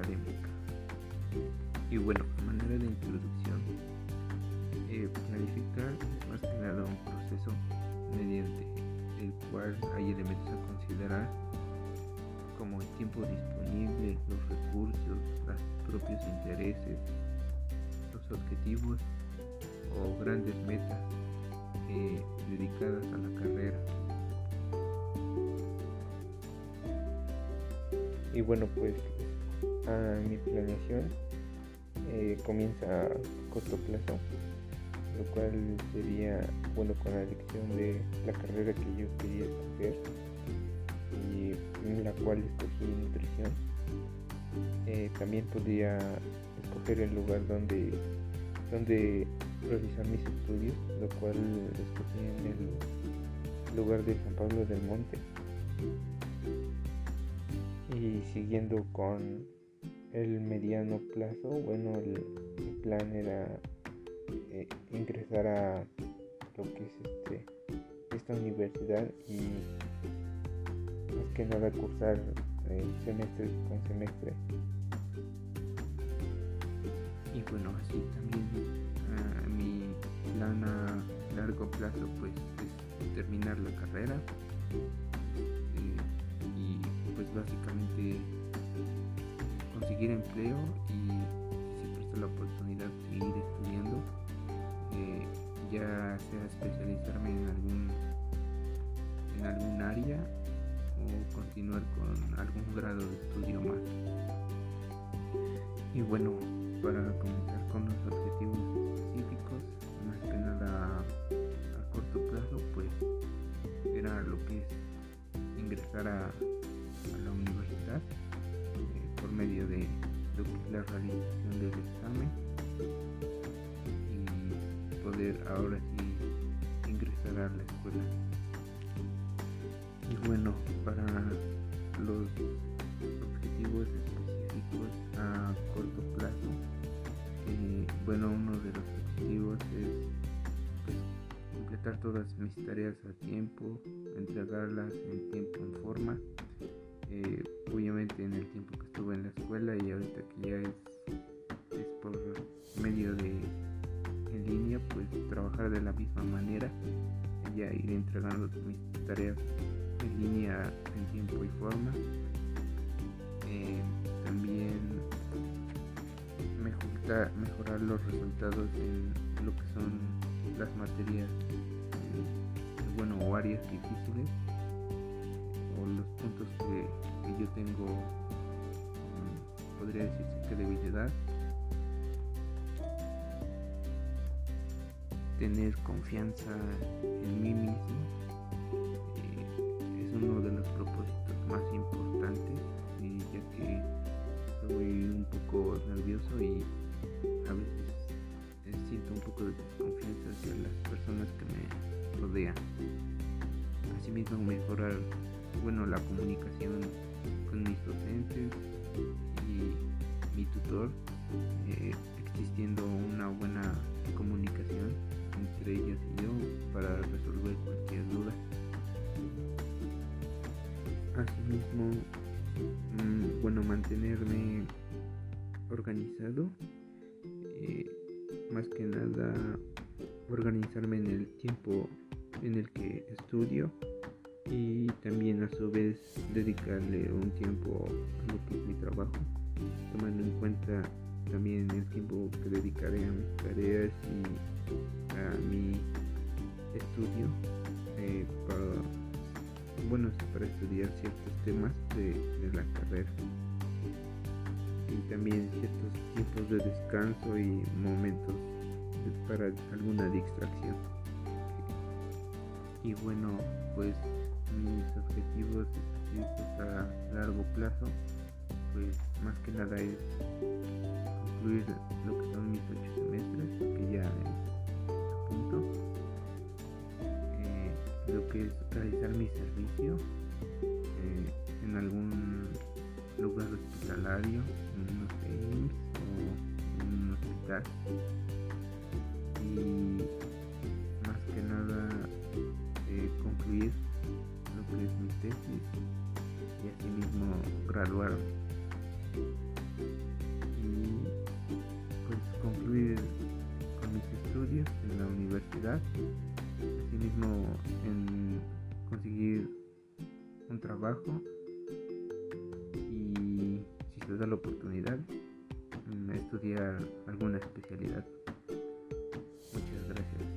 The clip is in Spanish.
académica. Y bueno, a manera de introducción, eh, planificar es más que nada un proceso mediante el cual hay elementos a considerar como el tiempo disponible, los recursos, los propios intereses, los objetivos o grandes metas eh, dedicadas a la carrera. Y bueno, pues a mi planeación eh, comienza a corto plazo, lo cual sería bueno con la elección de la carrera que yo quería escoger y en la cual escogí nutrición. Eh, también podría escoger el lugar donde, donde realizar mis estudios, lo cual escogí en el lugar de San Pablo del Monte. Y siguiendo con el mediano plazo, bueno, el, plan era eh, ingresar a lo que es este, esta universidad y más que nada cursar eh, semestre con semestre. Y bueno, así también uh, mi plan a largo plazo pues es terminar la carrera eh, y pues básicamente conseguir empleo y si se la oportunidad de seguir estudiando, eh, ya sea especializarme en algún en algún área o continuar con algún grado de estudio más. Y bueno, para comenzar con los objetivos específicos, más que nada a corto plazo, pues era lo que es ingresar a la realización del examen y poder ahora sí ingresar a la escuela. Y bueno, para los objetivos específicos a corto plazo, eh, bueno, uno de los objetivos es pues, completar todas mis tareas a tiempo, entregarlas en tiempo, en forma eh, obviamente en el tiempo que estuve en la escuela y ahorita que ya es, es por medio de en línea, pues trabajar de la misma manera, ya ir entregando mis tareas en línea en tiempo y forma. Eh, también mejorar, mejorar los resultados en lo que son las materias, eh, bueno, o áreas difíciles los puntos que, yo tengo, mm, podría decirse que debilidad. Tener confianza en mí mismo eh, es uno de los propósitos más importantes, y ya que soy un poco bueno, la comunicación con mis docentes y mi tutor, eh, existiendo una buena comunicación entre ellos y yo para resolver cualquier duda. Asimismo, mm, bueno, mantenerme organizado, eh, más que nada organizarme en el tiempo en el que estudio y también a su vez dedicarle un tiempo a lo que es mi trabajo, tomando en cuenta también el tiempo que dedicaré a mis tareas y a mi estudio eh, para, bueno, para estudiar ciertos temas de, la carrera y también ciertos tiempos de descanso y momentos para alguna distracción. Y bueno, pues mis objetivos a largo plazo, pues más que nada es concluir lo que son mis ocho semestres, que ya es punto, eh, lo que es realizar mi servicio eh, en algún lugar hospitalario, en un IMSS o en un hospital. Y tesis y asimismo graduarme. Y pues concluir con mis estudios en la universidad, asimismo en conseguir un trabajo y si se da la oportunidad estudiar alguna especialidad. Muchas gracias.